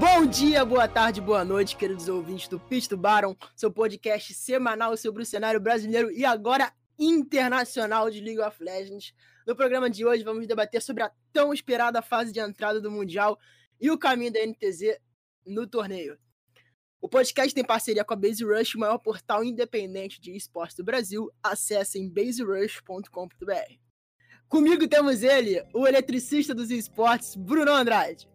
Bom dia, boa tarde, boa noite, queridos ouvintes do Pisto Baron, seu podcast semanal sobre o cenário brasileiro e agora internacional de League of Legends. No programa de hoje vamos debater sobre a tão esperada fase de entrada do Mundial e o caminho da NTZ no torneio. O podcast tem parceria com a Base Rush, o maior portal independente de esportes do Brasil. Acessem baserush.com.br. Comigo temos ele, o eletricista dos esportes, Bruno Andrade.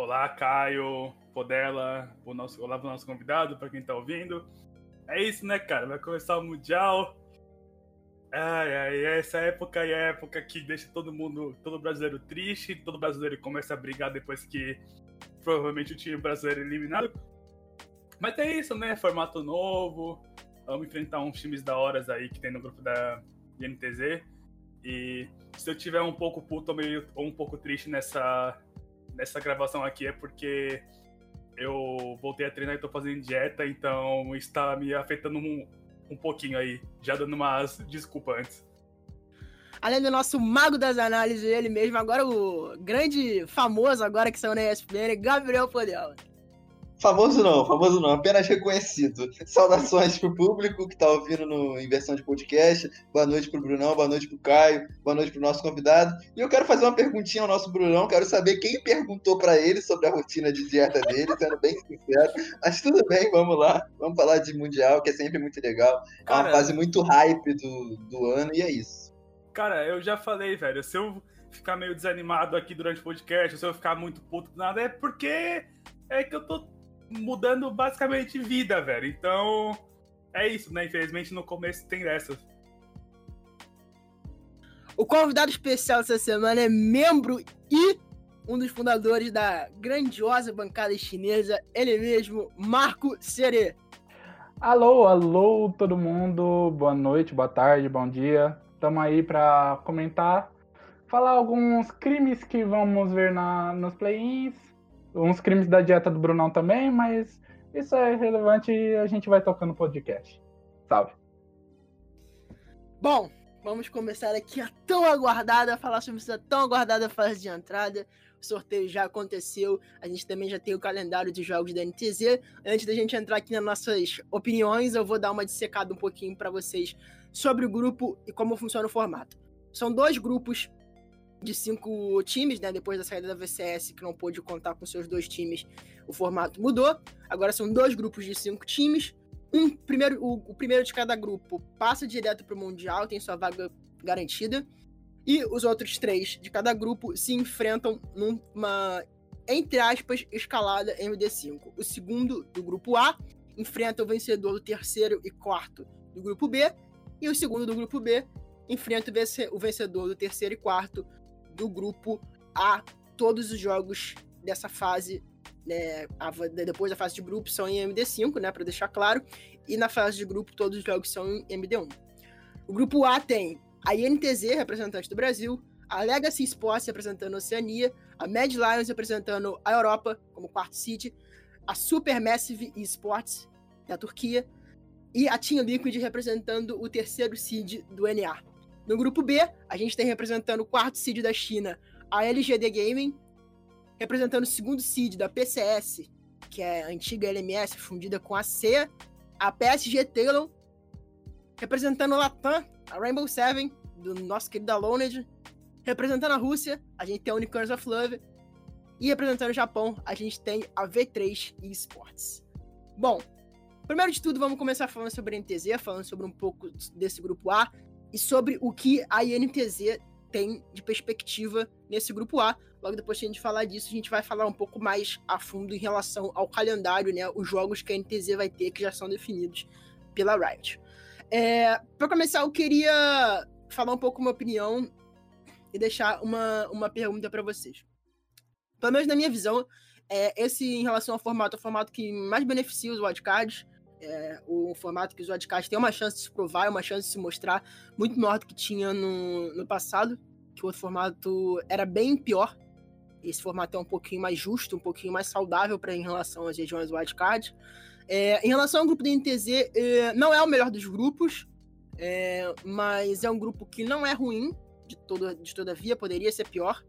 Olá, Caio, Podela, o nosso, olá para o nosso convidado, para quem está ouvindo. É isso, né, cara? Vai começar o Mundial. Ai, ai, essa época é a época que deixa todo mundo, todo brasileiro triste, todo brasileiro começa a brigar depois que provavelmente o time brasileiro é eliminado. Mas é isso, né? Formato novo. Vamos enfrentar uns times da horas aí que tem no grupo da NTZ. E se eu tiver um pouco puto ou um pouco triste nessa, nessa gravação aqui é porque eu voltei a treinar e tô fazendo dieta, então está me afetando um, um pouquinho aí, já dando umas desculpas antes. Além do nosso mago das análises, ele mesmo, agora o grande famoso agora que saiu na ESPN, Gabriel Podela. Famoso não, famoso não, apenas reconhecido. Saudações pro público que tá ouvindo no Inversão de Podcast. Boa noite pro Brunão, boa noite pro Caio, boa noite pro nosso convidado. E eu quero fazer uma perguntinha ao nosso Brunão, quero saber quem perguntou para ele sobre a rotina de dieta dele, sendo bem sincero. Mas tudo bem, vamos lá. Vamos falar de Mundial, que é sempre muito legal. É uma fase muito hype do, do ano e é isso. Cara, eu já falei, velho, se eu ficar meio desanimado aqui durante o podcast, se eu ficar muito puto do nada, é porque é que eu tô mudando basicamente vida, velho. Então, é isso, né? Infelizmente no começo tem dessas. O convidado especial dessa semana é membro e um dos fundadores da grandiosa bancada chinesa, ele mesmo, Marco Serê. Alô, alô, todo mundo. Boa noite, boa tarde, bom dia. Estamos aí para comentar, falar alguns crimes que vamos ver na, nos play-ins uns crimes da dieta do Brunão também, mas isso é relevante e a gente vai tocando no podcast. Salve. Bom, vamos começar aqui a tão aguardada, falar sobre essa tão aguardada fase de entrada. O sorteio já aconteceu, a gente também já tem o calendário de jogos da NTZ. Antes da gente entrar aqui nas nossas opiniões, eu vou dar uma dissecada um pouquinho para vocês sobre o grupo e como funciona o formato. São dois grupos de cinco times, né? Depois da saída da VCS, que não pôde contar com seus dois times, o formato mudou. Agora são dois grupos de cinco times. Um primeiro, o, o primeiro de cada grupo passa direto para o Mundial, tem sua vaga garantida. E os outros três de cada grupo se enfrentam numa, entre aspas, escalada MD5. O segundo do grupo A enfrenta o vencedor do terceiro e quarto do grupo B. E o segundo do grupo B enfrenta o vencedor do terceiro e quarto do grupo A. Todos os jogos dessa fase, né, depois da fase de grupo, são em MD5, né, para deixar claro. E na fase de grupo, todos os jogos são em MD1. O grupo A tem a INTZ, representante do Brasil, a Legacy Sports representando a Oceania, a Mad Lions representando a Europa como quarto seed, a Supermassive Esports da Turquia e a Team Liquid representando o terceiro seed do NA. No grupo B, a gente tem representando o quarto seed da China, a LGD Gaming, representando o segundo seed da PCS, que é a antiga LMS fundida com a C, a PSG Talon, representando a Latam, a Rainbow Seven, do nosso querido Aloned, representando a Rússia, a gente tem a Unicorns of Love, e representando o Japão, a gente tem a V3 Esports. Bom, primeiro de tudo, vamos começar falando sobre a NTZ, falando sobre um pouco desse grupo A, e sobre o que a INTZ tem de perspectiva nesse grupo A. Logo depois que a gente falar disso, a gente vai falar um pouco mais a fundo em relação ao calendário, né? Os jogos que a NTZ vai ter que já são definidos pela Riot. É, para começar, eu queria falar um pouco minha opinião e deixar uma, uma pergunta para vocês. Pelo menos na minha visão, é, esse em relação ao formato, é o formato que mais beneficia os wildcards é, o formato que os Wadcast tem uma chance de se provar, uma chance de se mostrar muito maior do que tinha no, no passado, que o outro formato era bem pior. Esse formato é um pouquinho mais justo, um pouquinho mais saudável para em relação às regiões wildcard. É, em relação ao grupo do NTZ, é, não é o melhor dos grupos, é, mas é um grupo que não é ruim, de, todo, de todavia, poderia ser pior.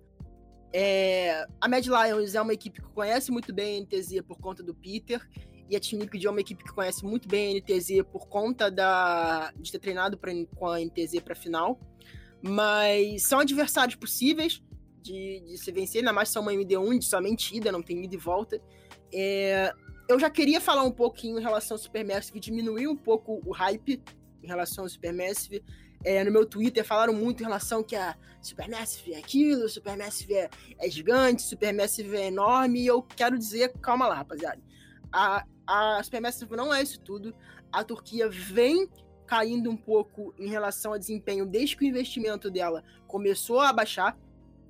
É, a Mad Lions é uma equipe que conhece muito bem a NTZ por conta do Peter, e a Team Liquid é uma equipe que conhece muito bem a NTZ por conta da, de ter treinado pra, com a NTZ para final. Mas são adversários possíveis de, de se vencer, ainda mais são uma MD1 de somente ida, não tem ida e volta. É, eu já queria falar um pouquinho em relação ao Supermassive, diminuir um pouco o hype em relação ao Supermassive. É, no meu Twitter falaram muito em relação que a Supermassive é aquilo, Supermassive é, é gigante, Supermassive é enorme, e eu quero dizer, calma lá, rapaziada. A, a não é isso tudo. A Turquia vem caindo um pouco em relação ao desempenho desde que o investimento dela começou a baixar,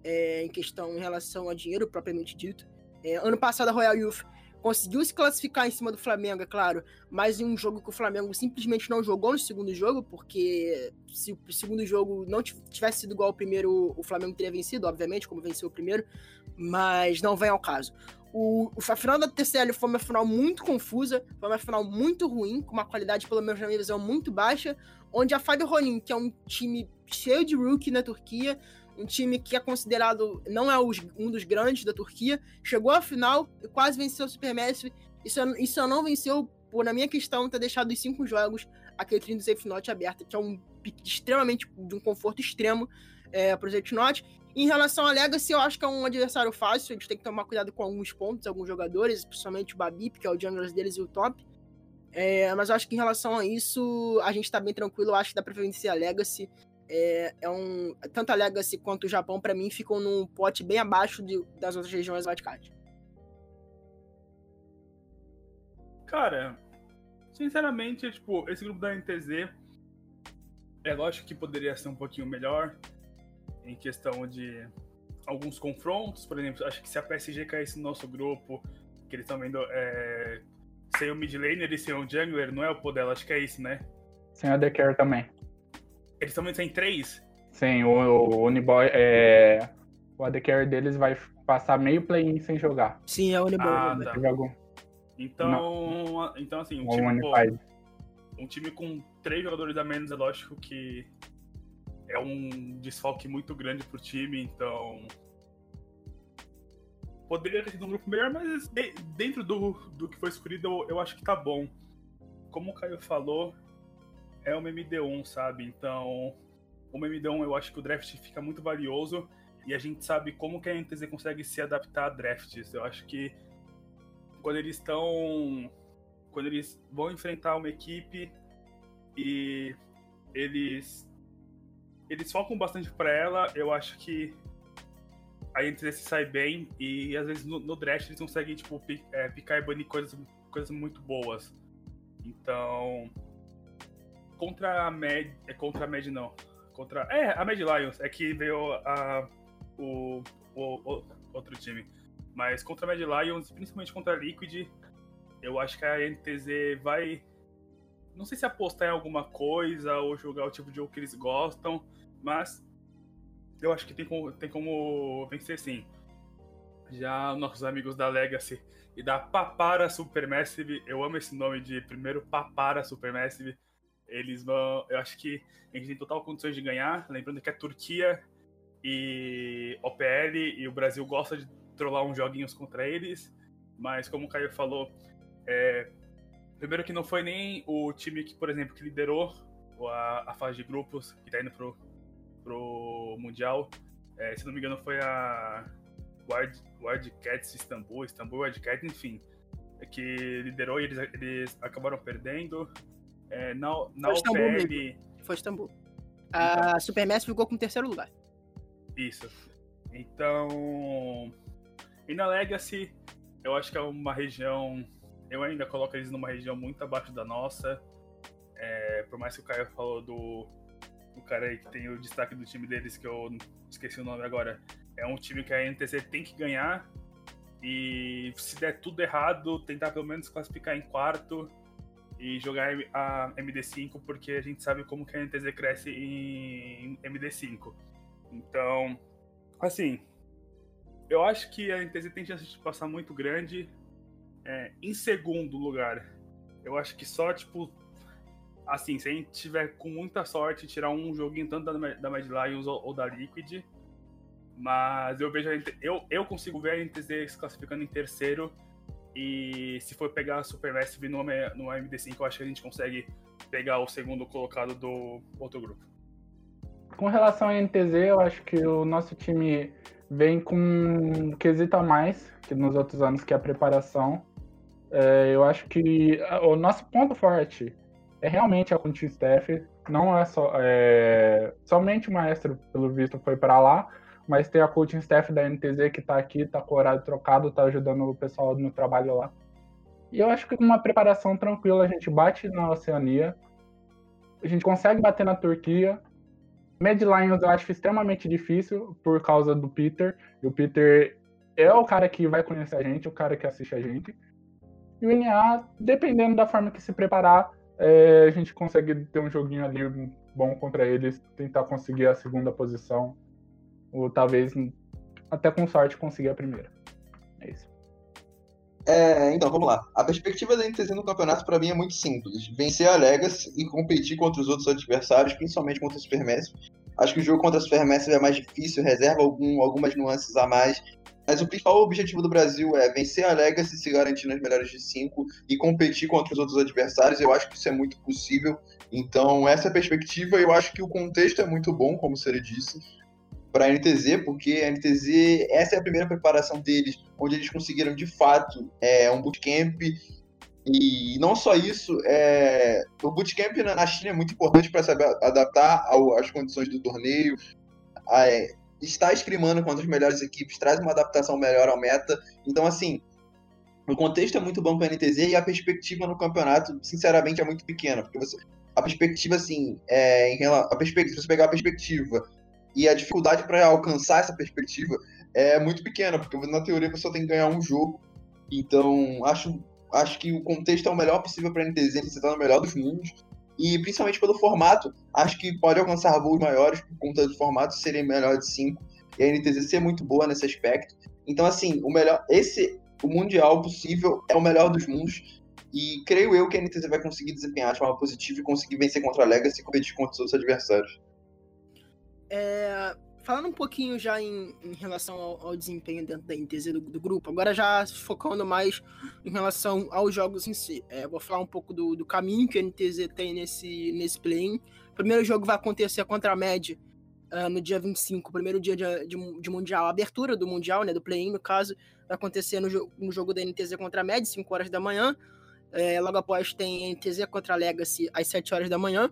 é, em questão em relação a dinheiro propriamente dito. É, ano passado a Royal Youth conseguiu se classificar em cima do Flamengo, é claro, mas em um jogo que o Flamengo simplesmente não jogou no segundo jogo, porque se o segundo jogo não tivesse sido igual ao primeiro, o Flamengo teria vencido, obviamente, como venceu o primeiro, mas não vem ao caso. O, a final da TCL foi uma final muito confusa, foi uma final muito ruim, com uma qualidade, pelo menos na minha visão, muito baixa, onde a Fábio Rolim, que é um time cheio de rookie na Turquia, um time que é considerado, não é os, um dos grandes da Turquia, chegou à final e quase venceu o Supermassive. Isso, isso não venceu, por, na minha questão, ter deixado os cinco jogos aquele trinho do Safe Note aberto, que é um extremamente, de um conforto extremo é, para. Em relação a Legacy, eu acho que é um adversário fácil, a gente tem que tomar cuidado com alguns pontos, alguns jogadores, principalmente o Babip, que é o jungler deles e o top. É, mas eu acho que em relação a isso, a gente tá bem tranquilo, eu acho que dá pra vencer a Legacy é, é um. Tanto a Legacy quanto o Japão, para mim, ficam num pote bem abaixo de, das outras regiões wildcard. Cara, sinceramente, tipo, esse grupo da NTZ é lógico que poderia ser um pouquinho melhor em questão de alguns confrontos, por exemplo, acho que se a PSG caísse no nosso grupo, que eles estão vendo é, sem o mid laner e sem o jungler, não é o poder, acho que é isso, né? Sem a The Care também. Eles também têm três? Sim, o, o Uniboy é. O AD Carry deles vai passar meio play-in sem jogar. Sim, é o Uniboy. Ah, né? tá. Jogo. Então, então assim, um O time, pô, um time com três jogadores a menos, é lógico que é um desfalque muito grande pro time, então. Poderia ter sido um grupo melhor, mas de- dentro do, do que foi escolhido, eu, eu acho que tá bom. Como o Caio falou, é uma MD1, sabe? Então, uma MD1 eu acho que o draft fica muito valioso e a gente sabe como que a NTZ consegue se adaptar a drafts. Eu acho que quando eles estão. Quando eles vão enfrentar uma equipe e eles. Eles focam bastante pra ela, eu acho que a NTZ se sai bem e às vezes no, no draft eles conseguem tipo, é, picar e banir coisas, coisas muito boas. Então. Contra a Mad. É contra a Mad não. Contra. É, a Mad Lions. É que veio a, o, o- o- outro time. Mas contra a Mad Lions, principalmente contra a Liquid, eu acho que a NTZ vai. Não sei se apostar em alguma coisa ou jogar o tipo de jogo que eles gostam, mas eu acho que tem como, tem como vencer sim. Já nossos amigos da Legacy e da Papara Supermassive, eu amo esse nome de primeiro Papara Supermassive. Eles vão. Eu acho que a gente tem total condições de ganhar. Lembrando que a Turquia e OPL e o Brasil gosta de trollar uns joguinhos contra eles. Mas como o Caio falou, é, primeiro que não foi nem o time que, por exemplo, que liderou a, a fase de grupos, que tá indo pro, pro Mundial. É, se não me engano, foi a Wild, Wildcats Istambul, Istambul Wildcats, enfim. Que liderou e eles, eles acabaram perdendo. É, na na Foi Istambul OPL. Foi Istambul. A Supermassive ficou com o terceiro lugar. Isso. Então. E na Legacy, eu acho que é uma região. Eu ainda coloco eles numa região muito abaixo da nossa. É, por mais que o Caio falou do, do cara aí que tem o destaque do time deles, que eu esqueci o nome agora. É um time que a NTZ tem que ganhar. E se der tudo errado, tentar pelo menos classificar em quarto e jogar a MD5, porque a gente sabe como que a NTZ cresce em MD5. Então, assim, eu acho que a NTZ tem chance de passar muito grande. É, em segundo lugar, eu acho que só, tipo, assim, se a gente tiver com muita sorte, tirar um joguinho tanto da, da Mad Lions ou, ou da Liquid. Mas eu vejo eu, eu consigo ver a NTZ se classificando em terceiro. E se for pegar a Supermassive no, no MD5, eu acho que a gente consegue pegar o segundo colocado do outro grupo. Com relação à NTZ, eu acho que o nosso time vem com um quesito a mais que nos outros anos, que é a preparação. É, eu acho que o nosso ponto forte é realmente a coaching staff. Não é só. É, somente o maestro, pelo visto, foi para lá, mas tem a coaching staff da NTZ que está aqui, está com o horário trocado, está ajudando o pessoal no trabalho lá. E eu acho que com uma preparação tranquila a gente bate na Oceania, a gente consegue bater na Turquia, Mad Lions eu acho extremamente difícil por causa do Peter. E o Peter é o cara que vai conhecer a gente, o cara que assiste a gente. E o NA, dependendo da forma que se preparar, é, a gente consegue ter um joguinho ali bom contra eles, tentar conseguir a segunda posição. Ou talvez, até com sorte, conseguir a primeira. É isso. É, então, vamos lá. A perspectiva da NTZ no campeonato para mim é muito simples. Vencer a Legacy e competir contra os outros adversários, principalmente contra o Supermassive. Acho que o jogo contra a Supermassive é mais difícil, reserva algum, algumas nuances a mais. Mas o principal objetivo do Brasil é vencer a Legacy, se garantir nas melhores de cinco e competir contra os outros adversários. Eu acho que isso é muito possível. Então, essa é a perspectiva. Eu acho que o contexto é muito bom, como você disse para a NTZ, porque a NTZ, essa é a primeira preparação deles, onde eles conseguiram de fato é, um bootcamp. E não só isso, é, o bootcamp na China é muito importante para saber adaptar ao, às condições do torneio. É, estar escrimando contra as melhores equipes traz uma adaptação melhor ao meta. Então, assim, o contexto é muito bom para a NTZ e a perspectiva no campeonato, sinceramente, é muito pequena. Porque você, a perspectiva, assim, é, em relação, a perspectiva, se você pegar a perspectiva e a dificuldade para alcançar essa perspectiva é muito pequena, porque na teoria você só tem que ganhar um jogo. Então, acho, acho que o contexto é o melhor possível para a NTZ, você está no melhor dos mundos. E principalmente pelo formato, acho que pode alcançar voos maiores por conta do formato serem melhor de 5 e a NTZ ser muito boa nesse aspecto. Então, assim, o melhor, esse, o mundial possível é o melhor dos mundos. E creio eu que a NTZ vai conseguir desempenhar de forma positiva e conseguir vencer contra a Legacy e competir contra os outros adversários. É, falando um pouquinho já em, em relação ao, ao, desempenho dentro da NTZ do, do, grupo, agora já focando mais em relação aos jogos em si. É, vou falar um pouco do, do, caminho que a NTZ tem nesse, nesse play-in. O primeiro jogo vai acontecer contra a MED uh, no dia 25, primeiro dia de, de, de, Mundial, a abertura do Mundial, né, do play-in, no caso, vai acontecer no, no, jogo da NTZ contra a MED, 5 horas da manhã. É, logo após tem NTZ contra a Legacy às 7 horas da manhã.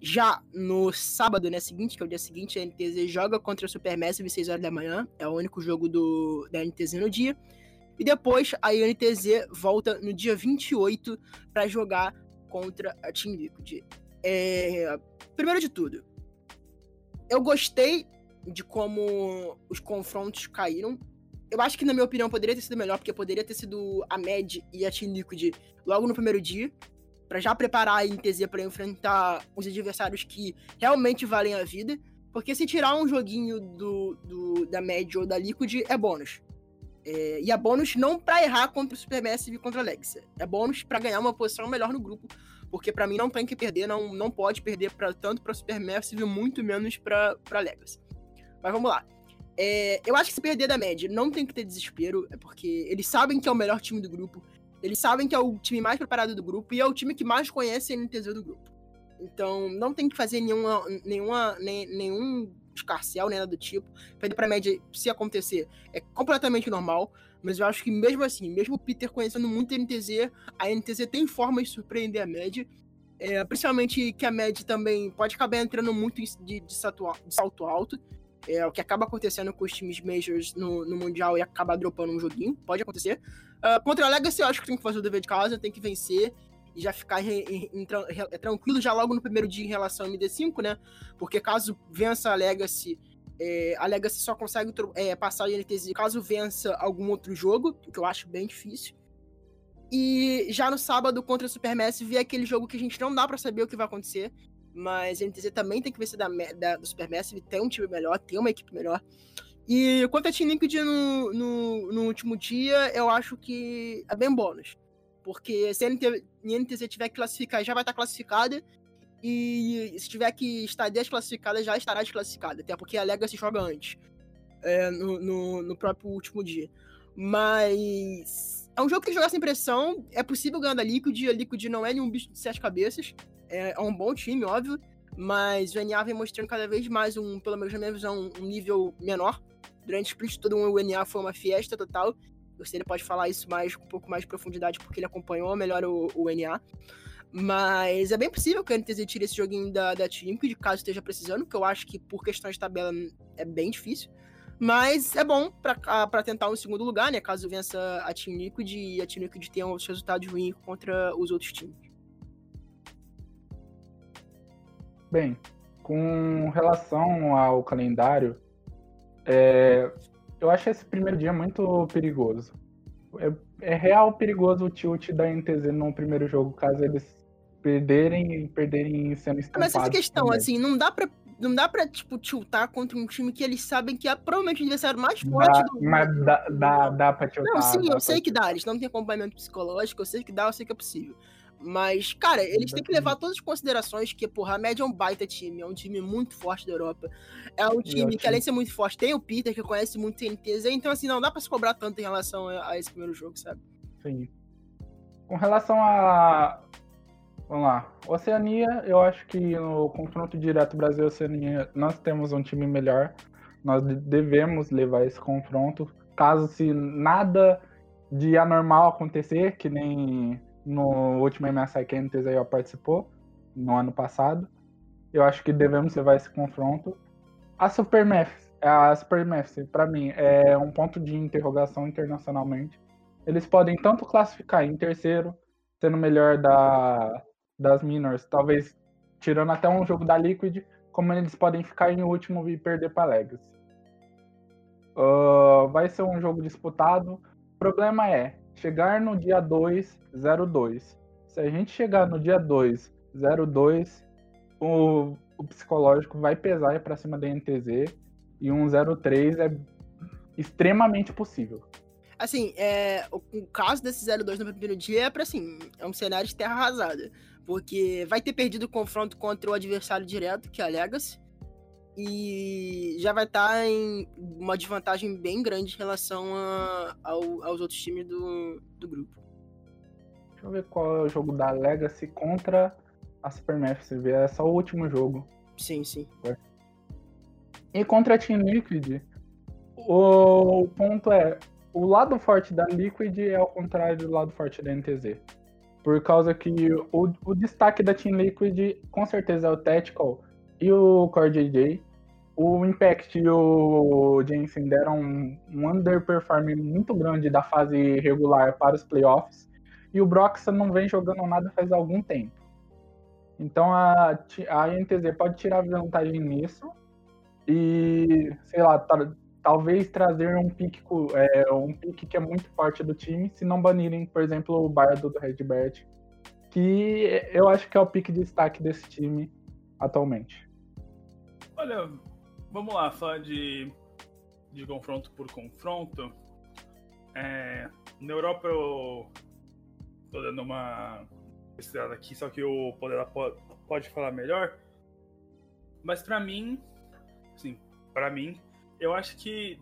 Já no sábado, né, seguinte, que é o dia seguinte, a NTZ joga contra o Supermassive às 6 horas da manhã. É o único jogo do, da NTZ no dia. E depois a NTZ volta no dia 28 para jogar contra a Team Liquid. É... Primeiro de tudo, eu gostei de como os confrontos caíram. Eu acho que, na minha opinião, poderia ter sido melhor, porque poderia ter sido a Med e a Team Liquid logo no primeiro dia para já preparar a NTZ para enfrentar os adversários que realmente valem a vida. Porque se tirar um joguinho do, do da Mad ou da Liquid, é bônus. É, e é bônus não para errar contra o Supermassive e contra a Legacy. É bônus para ganhar uma posição melhor no grupo. Porque para mim não tem que perder, não, não pode perder pra, tanto para Supermassive, muito menos para Legacy. Mas vamos lá. É, eu acho que se perder da Mad não tem que ter desespero, é porque eles sabem que é o melhor time do grupo. Eles sabem que é o time mais preparado do grupo e é o time que mais conhece a NTZ do grupo. Então, não tem que fazer nenhuma, nenhuma, nem, nenhum escarcel, nada do tipo. Perder pra média, se acontecer, é completamente normal. Mas eu acho que mesmo assim, mesmo o Peter conhecendo muito a NTZ, a NTZ tem forma de surpreender a média. É, principalmente que a média também pode acabar entrando muito de, de, salto, de salto alto. É o que acaba acontecendo com os times majors no, no Mundial e acaba dropando um joguinho. Pode acontecer. Uh, contra a Legacy, eu acho que tem que fazer o dever de casa, tem que vencer e já ficar em, tranquilo já logo no primeiro dia em relação ao MD5, né? Porque caso vença a Legacy, é, a Legacy só consegue é, passar a NTZ caso vença algum outro jogo, que eu acho bem difícil. E já no sábado contra a Supermassive é aquele jogo que a gente não dá para saber o que vai acontecer. Mas a NTZ também tem que vencer da, da, do Supermassive, tem um time melhor, tem uma equipe melhor. E quanto a Team Liquid no, no, no, último dia, eu acho que é bem bônus. Porque se a NTZ tiver que classificar, já vai estar classificada. E se tiver que estar desclassificada, já estará desclassificada. Até porque a Legacy joga antes. é, no, no, no, próprio último dia. Mas é um jogo que jogar sem pressão, é possível ganhar da Liquid, a Liquid não é nenhum bicho de sete cabeças, é, é um bom time, óbvio, mas o NA vem mostrando cada vez mais, um, pelo menos na minha visão, um nível menor. Durante o split todo o NA foi uma fiesta total, você ele pode falar isso mais com um pouco mais de profundidade, porque ele acompanhou melhor o, o NA. Mas é bem possível que a NTZ tire esse joguinho da, da Team Liquid, caso esteja precisando, que eu acho que por questões de tabela é bem difícil. Mas é bom para tentar um segundo lugar, né? Caso vença a Team Liquid e a Team Liquid tenha os resultados ruins contra os outros times. Bem, com relação ao calendário, é, eu acho esse primeiro dia muito perigoso. É, é real perigoso o tilt da NTZ no primeiro jogo, caso eles perderem e perderem sendo estampados. Mas essa questão, também. assim, não dá pra não dá pra, tipo, tiltar contra um time que eles sabem que é provavelmente o adversário mais forte dá, do Mas dá, dá, dá pra tiltar. Não, sim, eu sei pra... que dá. Eles não têm acompanhamento psicológico, eu sei que dá, eu sei que é possível. Mas, cara, eles têm que levar todas as considerações que, porra, a média é um baita time, é um time muito forte da Europa. É um time que, além de ser muito forte, tem o Peter, que conhece muito TNTZ, então, assim, não dá pra se cobrar tanto em relação a, esse primeiro jogo, sabe? Sim. Com relação a. Vamos lá. Oceania, eu acho que no confronto direto Brasil-Oceania, nós temos um time melhor. Nós devemos levar esse confronto. Caso se nada de anormal acontecer, que nem no último MSI que a NTZIO participou, no ano passado. Eu acho que devemos levar esse confronto. A Supermath, a Supermath, para mim, é um ponto de interrogação internacionalmente. Eles podem tanto classificar em terceiro, sendo melhor da, das minors, talvez tirando até um jogo da Liquid, como eles podem ficar em último e perder para Legacy. Uh, vai ser um jogo disputado. O problema é, chegar no dia 2, 02. Se a gente chegar no dia 2, 02, o, o psicológico vai pesar para cima da NTZ e um 03 é extremamente possível. Assim, é, o, o caso desse 02 no primeiro dia é para assim, é um cenário de terra arrasada, porque vai ter perdido o confronto contra o adversário direto, que é a Legacy, e já vai estar tá em uma desvantagem bem grande em relação a, ao, aos outros times do, do grupo. Deixa eu ver qual é o jogo da Legacy contra a Supermassive. É só o último jogo. Sim, sim. E contra a Team Liquid, o ponto é: o lado forte da Liquid é ao contrário do lado forte da NTZ. Por causa que o, o destaque da Team Liquid com certeza é o Tactical e o Core JJ. O Impact e o Jensen deram um, um underperform muito grande da fase regular para os playoffs. E o Broxa não vem jogando nada faz algum tempo. Então a, a INTZ pode tirar vantagem nisso. E, sei lá, talvez trazer um pique, é, um pique que é muito forte do time, se não banirem, por exemplo, o Bardo do Redbert. Que eu acho que é o pique de destaque desse time atualmente. Olha, vamos lá, falar de, de confronto por confronto. É, na Europa eu tô dando uma estrada aqui, só que o Poder pode, pode falar melhor. Mas para mim, assim, para mim, eu acho que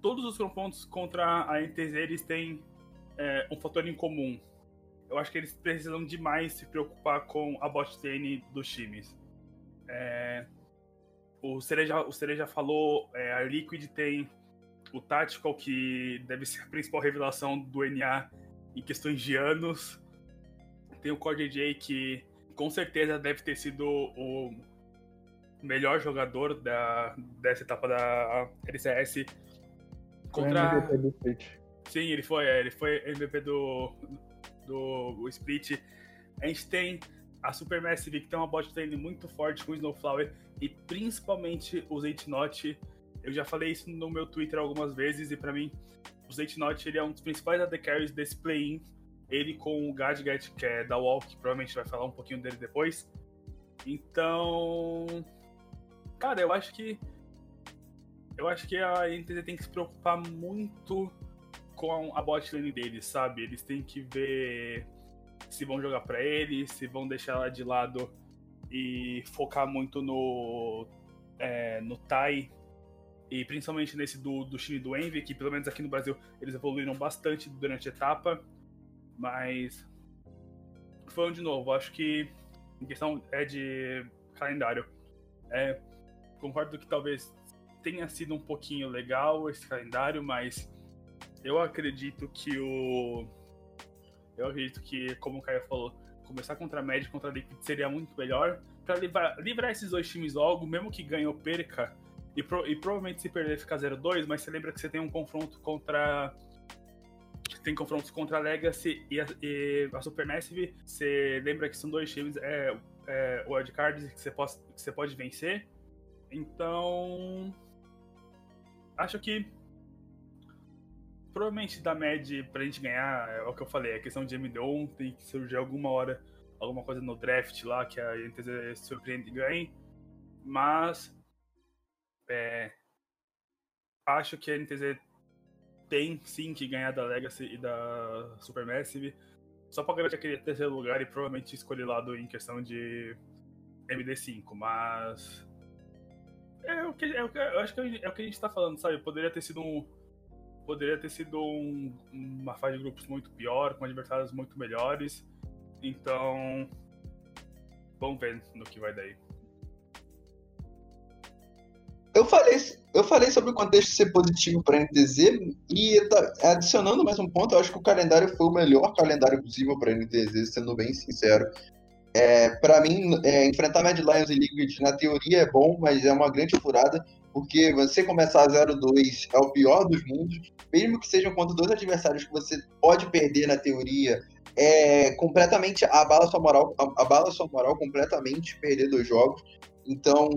todos os confrontos contra a NTZ eles têm é, um fator em comum. Eu acho que eles precisam demais se preocupar com a bot lane dos times. É, o Cereja, o Cereja falou, é, a Liquid tem o Tactical, que deve ser a principal revelação do NA em questões de anos. Tem o Core DJ, que com certeza deve ter sido o melhor jogador da, dessa etapa da LCS. Contra... MVP do Split. Sim, ele foi, é, ele foi MVP do, do Split. A gente tem a Supermassive, que tem uma bot lane muito forte com o Snowflower, e principalmente o Zeitnot. Eu já falei isso no meu Twitter algumas vezes, e para mim, o Zeitnot ele é um dos principais AD carries desse play-in. Ele com o Gadget, que é da Walk, provavelmente vai falar um pouquinho dele depois. Então. Cara, eu acho que. Eu acho que a NTZ tem que se preocupar muito com a bot lane deles, sabe? Eles têm que ver se vão jogar para ele, se vão deixar ela de lado e focar muito no, é, no Tai E principalmente nesse do, do time do Envy, que pelo menos aqui no Brasil eles evoluíram bastante durante a etapa. Mas. Falando de novo, acho que em questão é de calendário. É, concordo que talvez tenha sido um pouquinho legal esse calendário, mas eu acredito que o. Eu acredito que, como o Caio falou, começar contra a Magic contra a Liquid seria muito melhor. para livrar, livrar, esses dois times logo, mesmo que ganhe ou perca, e, pro, e provavelmente se perder ficar 0-2, mas você lembra que você tem um confronto contra. Tem confrontos contra a Legacy e a, e a Supermassive. Você lembra que são dois times, é, é wildcards que você, pode, que você pode vencer. Então. Acho que provavelmente da MED pra gente ganhar, é o que eu falei, a questão de MD1 tem que surgir alguma hora, alguma coisa no draft lá que a NTZ surpreende e ganhe. Mas é, acho que a NTZ tem sim que ganhar da Legacy e da Supermassive. Só pra garantir aquele terceiro lugar e provavelmente escolher lado em questão de MD5, mas. É o que, é o que eu acho que é o que a gente tá falando, sabe? Poderia ter sido um poderia ter sido um, uma fase de grupos muito pior, com adversários muito melhores. Então, vamos ver no que vai daí. Eu falei, eu falei sobre o contexto ser positivo para a NTZ e tá, adicionando mais um ponto, eu acho que o calendário foi o melhor calendário possível para a NTZ, sendo bem sincero. É, para mim, é, enfrentar Mad Lions e Liquid na teoria é bom, mas é uma grande furada porque você começar 0-2 é o pior dos mundos, mesmo que sejam contra dois adversários que você pode perder na teoria, é completamente abala sua moral, abala sua moral completamente perder dois jogos. Então,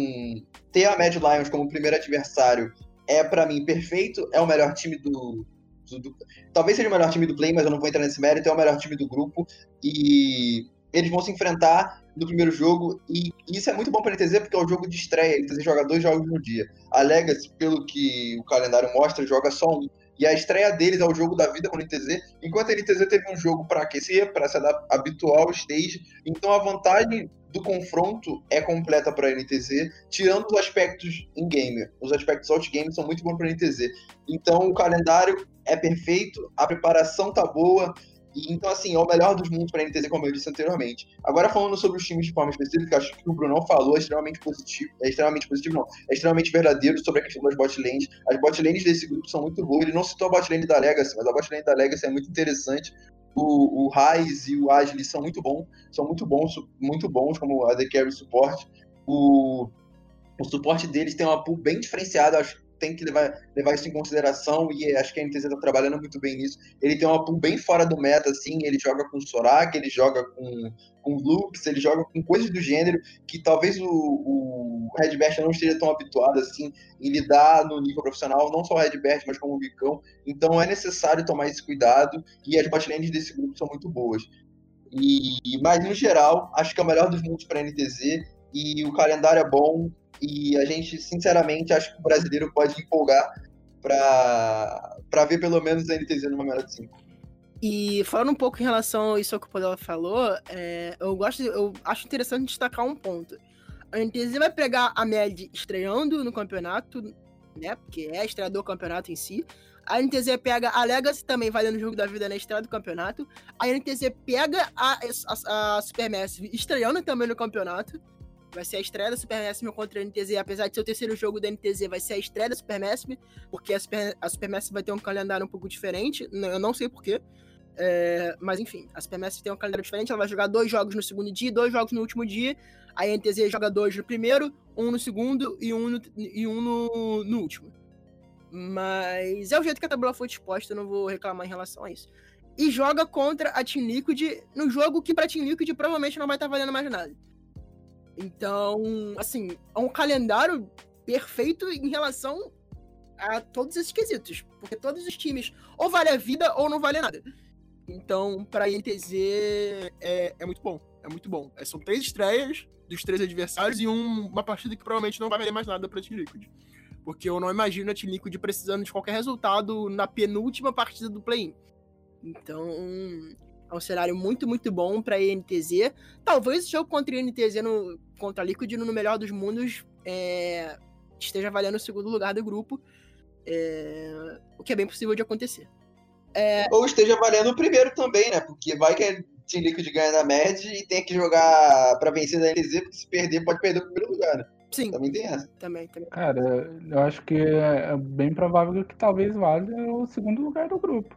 ter a Mad Lions como primeiro adversário é para mim perfeito, é o melhor time do, do, do, talvez seja o melhor time do play, mas eu não vou entrar nesse mérito, é o melhor time do grupo e eles vão se enfrentar no primeiro jogo, e isso é muito bom para a NTZ porque é o jogo de estreia, a NTZ joga dois jogos no dia. A Legacy, pelo que o calendário mostra, joga só um. E a estreia deles é o jogo da vida com a NTZ, enquanto a NTZ teve um jogo para aquecer, para se habituar ao stage. Então a vantagem do confronto é completa para a NTZ, tirando os aspectos in-game. Os aspectos out-game são muito bons para a NTZ. Então o calendário é perfeito, a preparação tá boa, então, assim, é o melhor dos mundos para a NTZ, como eu disse anteriormente. Agora, falando sobre os times de forma específica, acho que o Brunão falou é extremamente positivo. É extremamente positivo, não. É extremamente verdadeiro sobre a questão das bot lanes. As bot lanes desse grupo são muito boas. Ele não citou a bot lane da Legacy, mas a bot lane da Legacy é muito interessante. O, o Raiz e o Agile são muito bons. São muito bons, muito bons, como a The Carry Support. O, o suporte deles tem uma pool bem diferenciada. Acho tem que levar, levar isso em consideração e acho que a NTZ está trabalhando muito bem nisso. Ele tem uma pool bem fora do meta, assim, ele joga com Soraka, ele joga com, com Lux, ele joga com coisas do gênero que talvez o, o Redbert não esteja tão habituado, assim, em lidar no nível profissional, não só o Redbert, mas como o Bicão. Então é necessário tomar esse cuidado e as botlanes desse grupo são muito boas. E, mas, no geral, acho que é o melhor dos mundos para a NTZ e o calendário é bom, e a gente, sinceramente, acho que o brasileiro pode empolgar para ver pelo menos a NTZ numa melhor de 5. E falando um pouco em relação a isso que o Podela falou, é, eu gosto, eu acho interessante destacar um ponto. A NTZ vai pegar a MED estreando no campeonato, né? Porque é estreia do campeonato em si. A NTZ pega a Legacy também vai no jogo da vida na estreia do campeonato. A NTZ pega a, a, a Supermassive estreando também no campeonato. Vai ser a estreia da Super Massive contra a NTZ. Apesar de ser o terceiro jogo da NTZ, vai ser a estreia da Super Massive, porque a Super, a Super Massive vai ter um calendário um pouco diferente. Eu não sei porquê. É, mas enfim, a Super Massive tem um calendário diferente. Ela vai jogar dois jogos no segundo dia, dois jogos no último dia. A NTZ joga dois no primeiro, um no segundo e um no, e um no, no último. Mas é o jeito que a tabela foi disposta, eu não vou reclamar em relação a isso. E joga contra a Team Liquid no jogo que pra Team Liquid provavelmente não vai estar valendo mais nada. Então, assim, é um calendário perfeito em relação a todos esses quesitos. Porque todos os times ou vale a vida ou não vale nada. Então, pra INTZ é, é muito bom. É muito bom. É, são três estreias dos três adversários e um, uma partida que provavelmente não vai valer mais nada pra Team Liquid. Porque eu não imagino a Team Liquid precisando de qualquer resultado na penúltima partida do play-in. Então, é um cenário muito, muito bom para a INTZ. Talvez o jogo contra a INTZ no, contra a Liquid no melhor dos mundos é, esteja valendo o segundo lugar do grupo, é, o que é bem possível de acontecer. É, Ou esteja valendo o primeiro também, né? Porque vai que é Team Liquid ganha da Med e tem que jogar pra vencer da LZ, porque se perder, pode perder o primeiro lugar, né? sim, Também tem essa. também, também. Cara, eu acho que é bem provável que talvez valha o segundo lugar do grupo.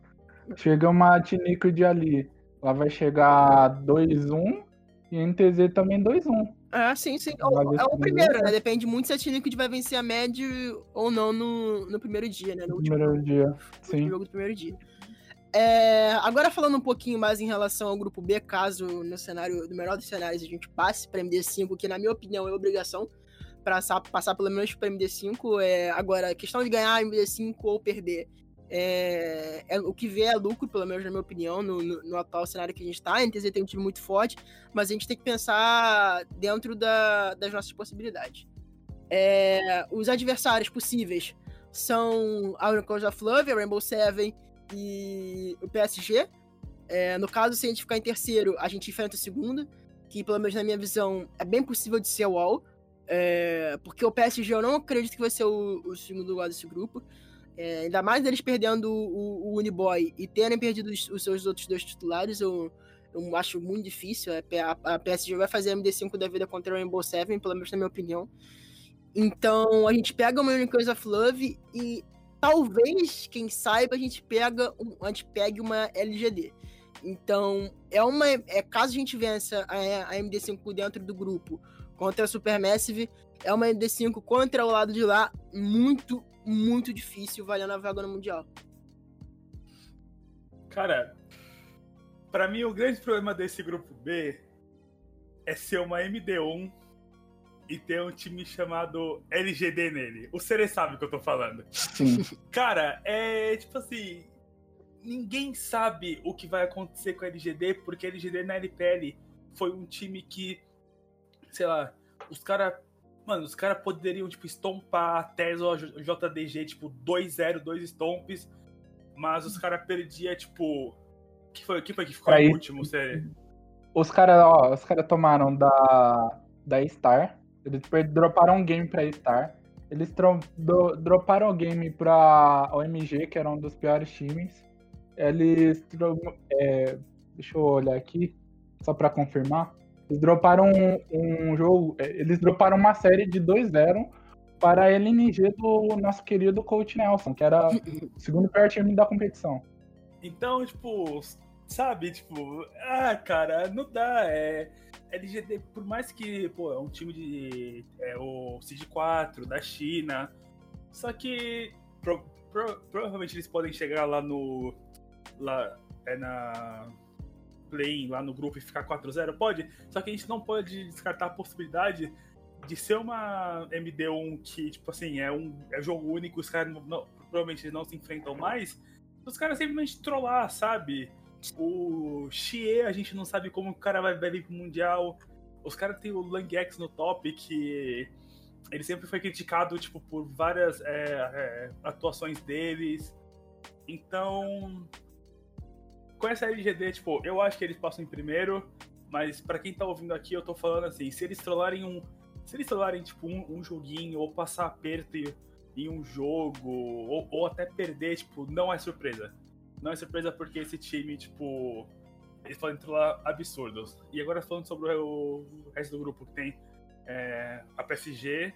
Chega uma Tiniquid ali, ela vai chegar 2-1 e a NTZ também 2-1. Ah, sim, sim. Vai É o, primeiro, né? Depende muito se a Tiniquid vai vencer a Med ou não no, no primeiro dia, né? No No último primeiro dia. Sim. jogo do primeiro dia. É, agora falando um pouquinho mais em relação ao grupo B, caso no cenário, no melhor dos cenários, a gente passe para MD5, que na minha opinião é obrigação para passar pelo menos para MD5. É, agora, a questão de ganhar MD5 ou perder, é, é- o que vê é lucro, pelo menos na minha opinião, no, no- no atual cenário que a gente tá. A NTZ tem um time muito forte, mas a gente tem que pensar dentro da- das nossas possibilidades. É, os adversários possíveis são a Unicorns of Love, a Rainbow Seven e o PSG. É, no caso, se a gente ficar em terceiro, a gente enfrenta o segundo, que pelo menos na minha visão é bem possível de ser o UOL. É, porque o PSG eu não acredito que vai ser o, o segundo lugar desse grupo. É, ainda mais eles perdendo o, o Uniboy e terem perdido os, os seus outros dois titulares, eu, eu acho muito difícil. A, a- a PSG vai fazer a MD5 da vida contra o Rainbow Seven, pelo menos na minha opinião. Então a gente pega uma Unicorns of Love e talvez, quem saiba, a gente pega um- a gente pegue uma LGD. Então, é uma. É, caso a gente vença a, a MD5 dentro do grupo contra a Supermassive, é uma MD5 contra o lado de lá muito, muito difícil, valendo a vaga no Mundial. Cara, pra mim o grande problema desse grupo B é ser uma MD1 e ter um time chamado LGD nele. O Cere sabe o que eu tô falando. Sim. Cara, é tipo assim. Ninguém sabe o que vai acontecer com a LGD, porque a LGD na LPL foi um time que, sei lá, os caras. Mano, os caras poderiam, tipo, estompar a Tesla JDG, tipo, 2-0, 2 estomps, mas os caras perdiam, tipo. Que foi, que foi que ficou em último, sério? Os caras, ó, os caras tomaram da, da Star. Eles droparam um game pra Star. Eles do- droparam o game pra OMG, que era um dos piores times. Eles. é, deixa eu olhar aqui, só pra confirmar. Eles droparam um, um jogo. é, Eles droparam uma série de 2-0 para a LNG do nosso querido Coach Nelson, que era o segundo pior time da competição. Então, tipo, sabe, tipo, ah, cara, não dá. É, LGD, por mais que, pô, é um time de. É o CID4 da China. Só que pro- pro- provavelmente eles podem chegar lá no. Lá é na. Play lá no grupo e ficar 4-0? Pode. Só que a gente não pode descartar a possibilidade de ser uma MD1 que, tipo assim, é um é jogo único, os caras não- provavelmente não se enfrentam mais os caras simplesmente trollar, sabe? O Xie, a gente não sabe como o cara vai, vai vir pro Mundial. Os caras têm o Langex no top, que ele sempre foi criticado, tipo, por várias é, é, atuações deles. Então, com essa LGD, tipo, eu acho que eles passam em primeiro, mas pra quem tá ouvindo aqui, eu tô falando assim, se eles trollarem um. Se eles trollarem, tipo, um, um joguinho, ou passar aperto em- um jogo, ou, ou até perder, tipo, não é surpresa. Não é surpresa porque esse time, tipo, eles podem trollar absurdos. E agora falando sobre o, o resto do grupo, que tem é, a PSG,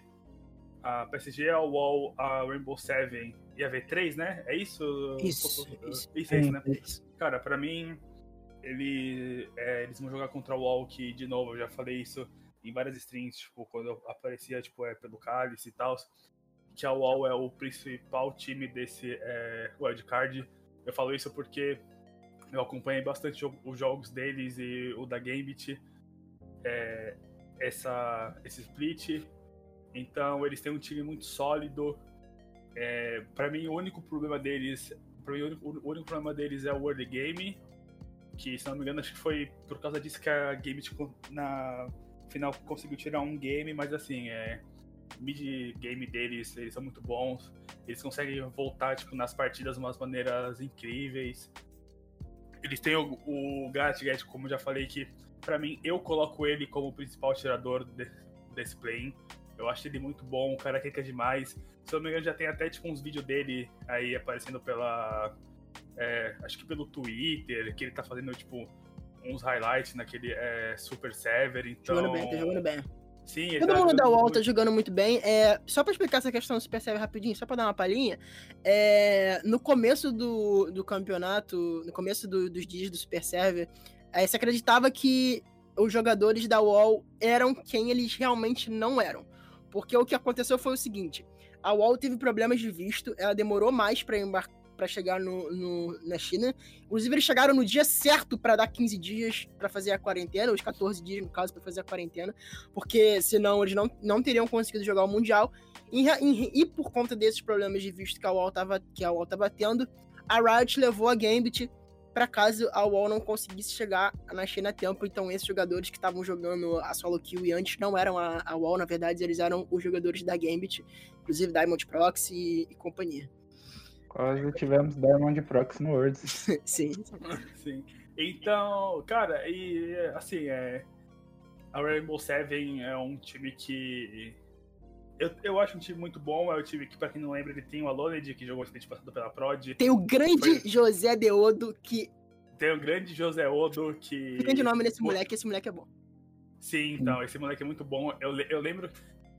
a PSG, a UOL, a Rainbow Seven e a V3, né? É isso? Isso, isso. Isso, é isso, né? É isso. Cara, pra mim, ele, é, eles vão jogar contra o que, de novo, eu já falei isso em várias streams, tipo, quando aparecia, tipo, é, pelo Cálice e tal, que a WoW é o principal time desse é, wildcard. Eu falo isso porque eu acompanhei bastante os jogos deles e o da Gambit, é, essa, esse split. Então, eles têm um time muito sólido. É, para mim, o único problema deles Pra mim, o único, o único problema deles é o early game, que, se não me engano, acho que foi por causa disso que a Gambit co- na final conseguiu tirar um game, mas assim, é, mid game deles, eles são muito bons, eles conseguem voltar, tipo, nas partidas de umas maneiras incríveis. Eles têm o, o Gatget, como já falei, que pra mim, eu coloco ele como o principal tirador de- desse play-in. Eu acho ele muito bom, o cara quica demais. Se eu não me engano, já tem até tipo uns vídeos dele aí aparecendo pela. é, acho que pelo Twitter, que ele tá fazendo, tipo, uns highlights naquele é, Super Server. Então... Jogando bem, tá jogando bem. Sim, ele Todo tá mundo da UOL muito. tá jogando muito bem. É, só pra explicar essa questão do Super Server rapidinho, só pra dar uma palhinha. é, no começo do, do campeonato, no começo do- dos dias do Super Server, é, se acreditava que os jogadores da UOL eram quem eles realmente não eram. Porque o que aconteceu foi o seguinte: a UOL teve problemas de visto, ela demorou mais pra embarcar. Pra chegar no, no- na China. Inclusive, eles chegaram no dia certo pra dar 15 dias pra fazer a quarentena, os 14 dias, no caso, pra fazer a quarentena porque senão eles não, não teriam conseguido jogar o Mundial. E, e- e por conta desses problemas de visto que a UOL tava, que a tava tendo, a Riot levou a Gambit para caso a UOL não conseguisse chegar na China a tempo. Então esses jogadores que estavam jogando a solo kill e antes não eram a, a UOL, na verdade eles eram os jogadores da Gambit, inclusive Diamond Proxy e, e companhia. Quase tivemos Diamond Proxy no Worlds. Sim. Sim. Então, cara, e assim, é. A Rainbow Seven é um time que. Eu, eu acho um time muito bom. É o time que, pra quem não lembra, ele tem o Aloned, que jogou esse passado pela Prod. Tem o grande Foi. José Deodo, que Tem o grande José Odo, que. grande nome nesse Mo- moleque, esse moleque é bom. Sim, então, esse moleque é muito bom. Eu, eu lembro.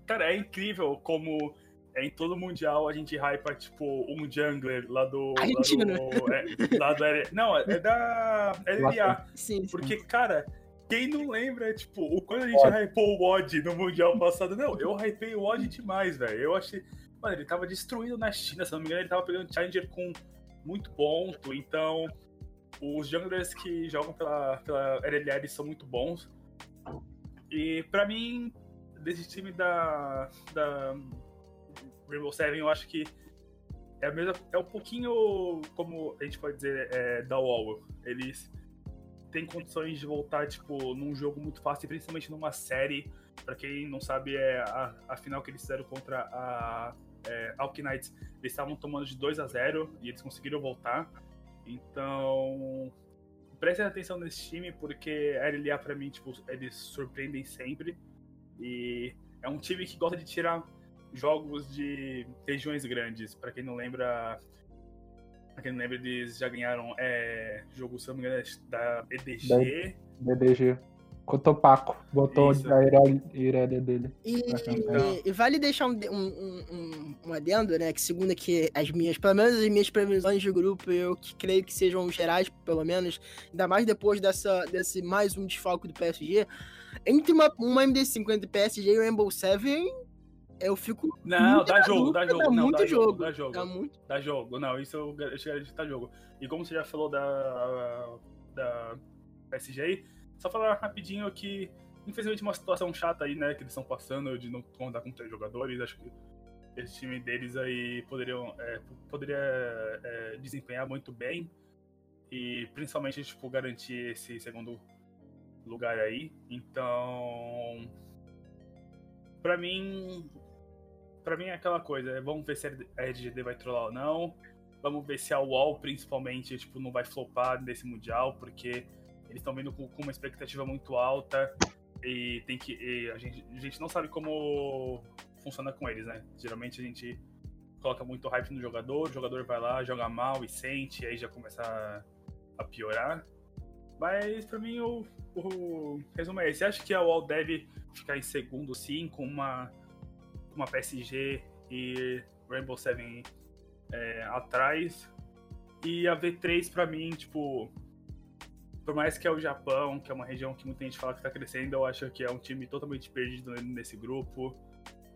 Cara, é incrível como é, em todo mundial a gente hypa, tipo, um jungler lá do. Argentina. Lá do, é, lá do L- não, é da LLA. Sim, sim. Porque, cara, quem não lembra, tipo, o quando a gente Odd. hypou o Odd no Mundial passado, não, eu hypei o Odd demais, velho. Eu achei. Mano, ele tava destruindo na China, se não me engano, ele tava pegando Challenger com muito ponto. Então, os junglers que jogam pela, pela eles são muito bons. E pra mim, desse time da, da Rainbow Seven, eu acho que é, a mesma, é um pouquinho, como a gente pode dizer, é, da WoW. Eles têm condições de voltar, tipo, num jogo muito fácil, principalmente numa série. Pra quem não sabe, é a, a final que eles fizeram contra a é, Alki Knights. Eles estavam tomando de 2 a 0 e eles conseguiram voltar. Então, prestem atenção nesse time, porque a LLA, pra mim, tipo, eles surpreendem sempre. E é um time que gosta de tirar jogos de regiões grandes. Pra quem não lembra, não lembra, eles já ganharam é, jogo, engano, é da EDG. BDG. Cotopaco. Botou Isso. a ira- irélia dele. E, Então. e vale deixar um, um, um, um- adendo, né? Que segundo aqui as minhas, pelo menos as minhas previsões de grupo, eu que creio que sejam gerais, pelo menos, ainda mais depois dessa, desse mais um desfalque do PSG, entre uma, uma MD5 entre PSG e Rainbow Seven, eu fico. Não, dá jogo, dá jogo, dá não, muito dá jogo, jogo. dá jogo. Dá muito. Dá jogo, não, isso eu gar- eu garanto que dá jogo. E como você já falou da, da PSG aí, só falar rapidinho que, infelizmente, uma situação chata aí, né, que eles estão passando de não contar com três jogadores, acho que esse time deles aí poderiam, é, poderia é, desempenhar muito bem e principalmente, tipo, garantir esse segundo lugar aí. Então, pra mim, Pra mim é aquela coisa, é, vamos ver se a RGD vai trollar ou não. Vamos ver se a UOL, principalmente, tipo, não vai flopar nesse Mundial, porque eles estão vindo com, com uma expectativa muito alta e tem que. e a, gente, a gente não sabe como funciona com eles, né? Geralmente a gente coloca muito hype no jogador, o jogador vai lá, joga mal e sente, e aí já começa a, a piorar. Mas pra mim o, o resumo é esse. Acho que a UOL deve ficar em segundo sim, com uma uma PSG e Rainbow Seven é, atrás. E a V3 pra mim, tipo, por mais que é o Japão, que é uma região que muita gente fala que tá crescendo, eu acho que é um time totalmente perdido nesse grupo.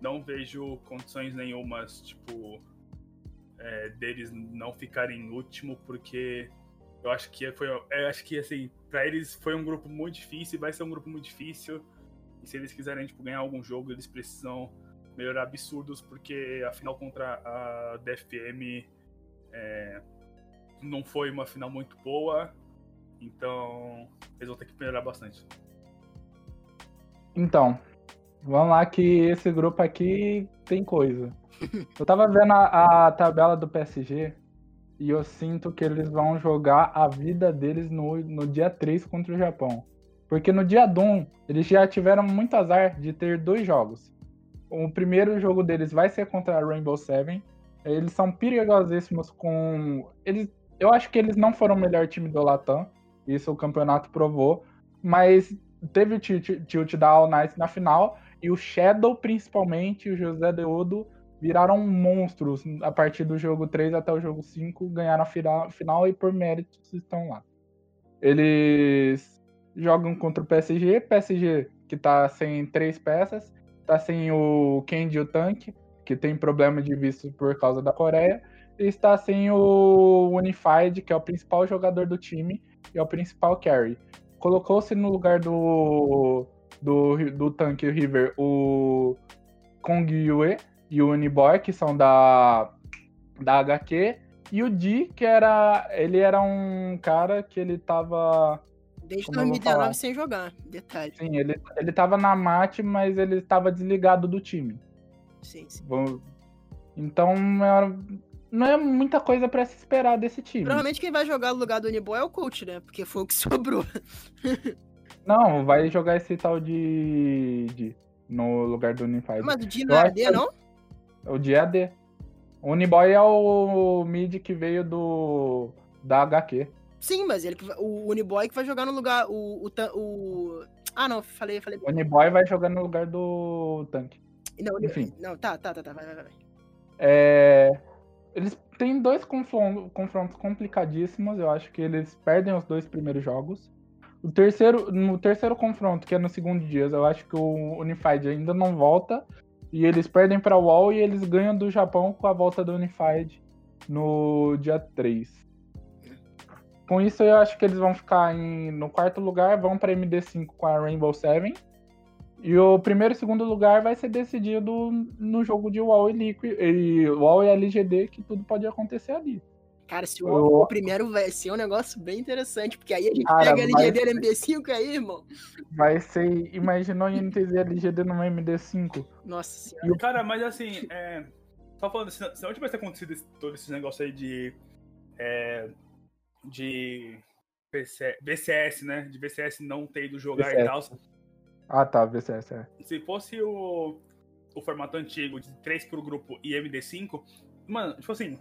Não vejo condições nenhumas, tipo, é, deles não ficarem em último, porque eu acho que foi, eu acho que assim, para eles foi um grupo muito difícil, vai ser um grupo muito difícil. E se eles quiserem tipo, ganhar algum jogo, eles precisam melhorar absurdos, porque a final contra a DFM é, não foi uma final muito boa, então eles vão ter que melhorar bastante. Então, vamos lá que esse grupo aqui tem coisa. Eu tava vendo a, a tabela do PSG e eu sinto que eles vão jogar a vida deles no, no dia 3 contra o Japão. Porque no dia 1, eles já tiveram muito azar de ter dois jogos. O primeiro jogo deles vai ser contra a Rainbow Seven. Eles são perigosíssimos com. Eles, eu acho que eles não foram o melhor time do Latam. Isso o campeonato provou. Mas teve o tilt, da All na final. E o Shadow, principalmente, o José Deodo, viraram monstros a partir do jogo 3 até o jogo 5. Ganharam a final, final e por méritos estão lá. Eles jogam contra o PSG. PSG que tá sem três peças. Tá sem o Kenji o Tank, que tem problema de visto por causa da Coreia. E está sem o Unified, que é o principal jogador do time e é o principal carry. Colocou-se no lugar do, do, do Tank River o Kong Yue e o Uniboy, que são da, da HQ. E o Di, que era. Ele era um cara que ele tava. Desde Como eu vou 2019 falar? sem jogar. Detalhe. Sim, ele, ele tava na mate, mas ele estava desligado do time. Sim, sim. Então, é- não é muita coisa pra se esperar desse time. Provavelmente quem vai jogar no lugar do Uniboy é o coach, né? Porque foi o que sobrou. Não, vai jogar esse tal de. de no lugar do Unified. Mas o Eu não é AD, que- não? O de AD. O Uniboy é o mid que veio do. da HQ. Sim, mas ele, o Uniboy que vai jogar no lugar. O. o, o... Ah, não, falei, falei. O Uniboy vai jogar no lugar do tanque. Não, enfim. Não, tá, tá, tá, tá. Vai, vai, vai. É, Eles têm dois confrontos complicadíssimos. Eu acho que eles perdem os dois primeiros jogos. O terceiro, no terceiro confronto, que é no segundo dia, eu acho que o Unified ainda não volta. E eles perdem para o UOL e eles ganham do Japão com a volta do Unified no dia 3. Com isso, eu acho que eles vão ficar em- no quarto lugar, vão para MD5 com a Rainbow Seven. E o primeiro e segundo lugar vai ser decidido no jogo de UOL e Liquid, e UOL e LGD, que tudo pode acontecer ali. Cara, se o, o primeiro vai ser um negócio bem interessante, porque aí a gente Cara, pega LGD no MD5 aí, irmão. Vai ser, imaginou INTZ e LGD no MD5. Nossa senhora. Cara, mas assim, é, só falando, se, não tivesse acontecido todo esse negócio aí de. É, de BC, BCS, né? De BCS não ter ido jogar e BCS. tal. Ah tá, VCS, é. Se fosse o, o formato antigo de 3 pro grupo e MD5, mano, tipo assim.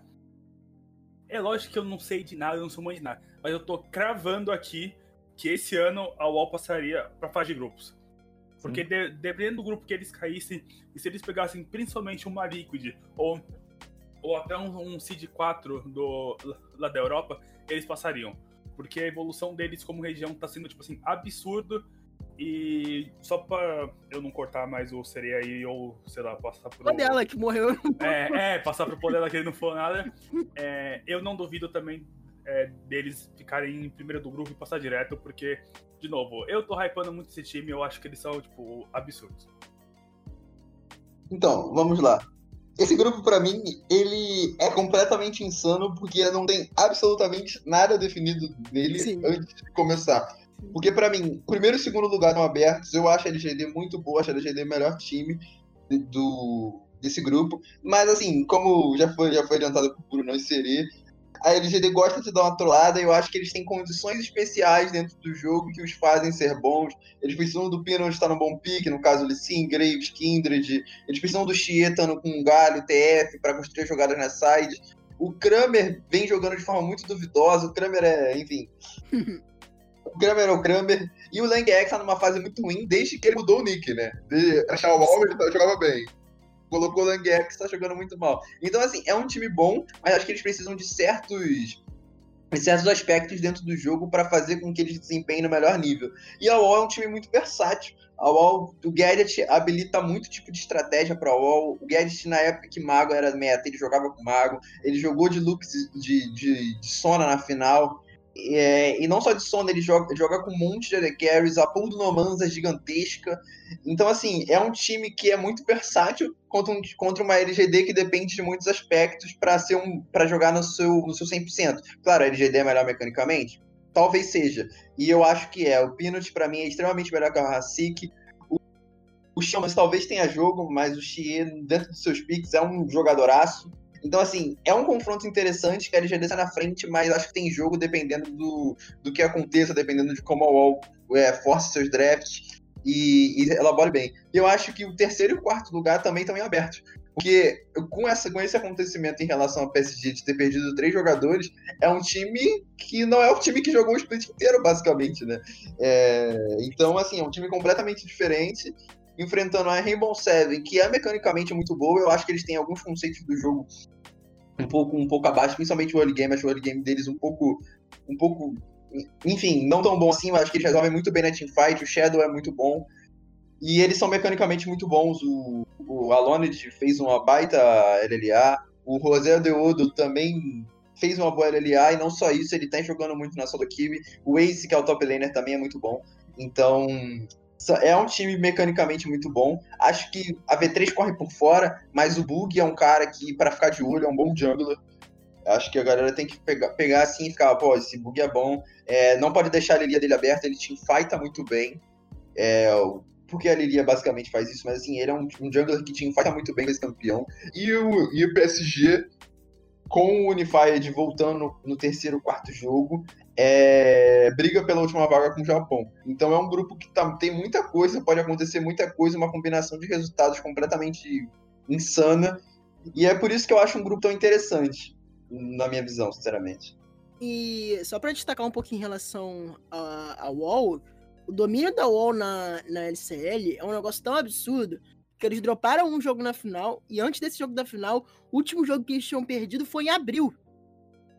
É lógico que eu não sei de nada, eu não sou mãe de nada. Mas eu tô cravando aqui que esse ano a UOL passaria pra fase de grupos. Porque de- dependendo do grupo que eles caíssem, e se eles pegassem principalmente uma Liquid ou, ou até um, um Seed 4 do, lá da Europa, eles passariam. Porque a evolução deles como região tá sendo, tipo assim, absurdo. E só pra eu não cortar mais o seria aí, ou sei lá, passar por. Uma dela que morreu. É, é, passar pro poder que ele não falou nada. É, eu não duvido também é, deles ficarem em primeiro do grupo e passar direto, porque, de novo, eu tô hypando muito esse time, eu acho que eles são, tipo, absurdos. Então, vamos lá. Esse grupo, pra mim, ele é completamente insano porque não tem absolutamente nada definido nele Sim. antes de começar. Porque, pra mim, primeiro e segundo lugar estão abertos. Eu acho a LGD muito boa, acho a LGD o melhor time do, desse grupo. Mas, assim, como já foi, já foi adiantado por Bruno e Serê, a LGD gosta de dar uma trollada e eu acho que eles têm condições especiais dentro do jogo que os fazem ser bons. Eles precisam do Pino estar no bom pique, no caso Lissin, Graves, Kindred. Eles precisam do Xie estando com Galho, TF, para construir jogadas na side. O Kramer vem jogando de forma muito duvidosa. O Kramer é, enfim. o Kramer é o Kramer. E o Lang X tá numa fase muito ruim desde que ele mudou o nick, né? De achar o Wall, ele jogava bem. Colocou o Lang X, tá jogando muito mal. Então, assim, é um time bom, mas acho que eles precisam de certos. certos aspectos dentro do jogo para fazer com que eles desempenhem no melhor nível. E a UOL é um time muito versátil. A UOL, o Gadget habilita muito tipo de estratégia para a UOL. O Gadget, na época que Mago era meta, ele jogava com Mago. Ele jogou de Lux de, de, de Sona na final. É, e não só de Sona, ele joga, joga com um monte de Carries. A pool do Nomanza é gigantesca. Então, assim, é um time que é muito versátil contra, um, contra uma LGD que depende de muitos aspectos para ser um para jogar no seu, no seu 100%. Claro, a LGD é melhor mecanicamente? Talvez seja. E eu acho que é. O Peanut, para mim, é extremamente melhor que o Hasik. O, o Chamas talvez tenha jogo, mas o Xie, dentro dos seus picks, é um jogadoraço. Então, assim, é um confronto interessante que a LGD está na frente, mas acho que tem jogo dependendo do, do que aconteça, dependendo de como a UOL é, force seus drafts. e, e elabore bem. Eu acho que o terceiro e o quarto lugar também estão em aberto. Porque com, essa, com esse acontecimento em relação ao PSG de ter perdido três jogadores, é um time que não é o time que jogou o split inteiro, basicamente, né? É, então, assim, é um time completamente diferente, enfrentando a Rainbow Seven, que é mecanicamente muito boa. Eu acho que eles têm alguns conceitos do jogo um pouco, um pouco abaixo, principalmente o early game. Acho o early game deles um pouco, um pouco, enfim, não tão bom assim, mas acho que eles resolvem muito bem na teamfight. O Shadow é muito bom. E eles são mecanicamente muito bons. O, o Alonid fez uma baita LLA. O José Deodo também fez uma boa LLA. E não só isso, ele tá jogando muito na solo queue. O Ace, que é o top laner, também é muito bom. Então, é um time mecanicamente muito bom. Acho que a V3 corre por fora, mas o Bug é um cara que, para ficar de olho, é um bom jungler. Acho que a galera tem que pegar, pegar assim e ficar, pô, esse Bug é bom. É, não pode deixar a lilia dele aberta, ele teamfighta muito bem. É, porque a Lilia basicamente faz isso, mas assim, ele é um, um jungler que teamfighta muito bem esse campeão. E o, e o PSG, com o Unified voltando no, terceiro, quarto jogo, é, briga pela última vaga com o Japão. Então é um grupo que tá, tem muita coisa, pode acontecer muita coisa, uma combinação de resultados completamente insana. E é por isso que eu acho um grupo tão interessante, na minha visão, sinceramente. E só para destacar um pouquinho em relação a WoW, o domínio da WoW na, na LCL é um negócio tão absurdo que eles droparam um jogo na final e antes desse jogo da final, o último jogo que eles tinham perdido foi em abril.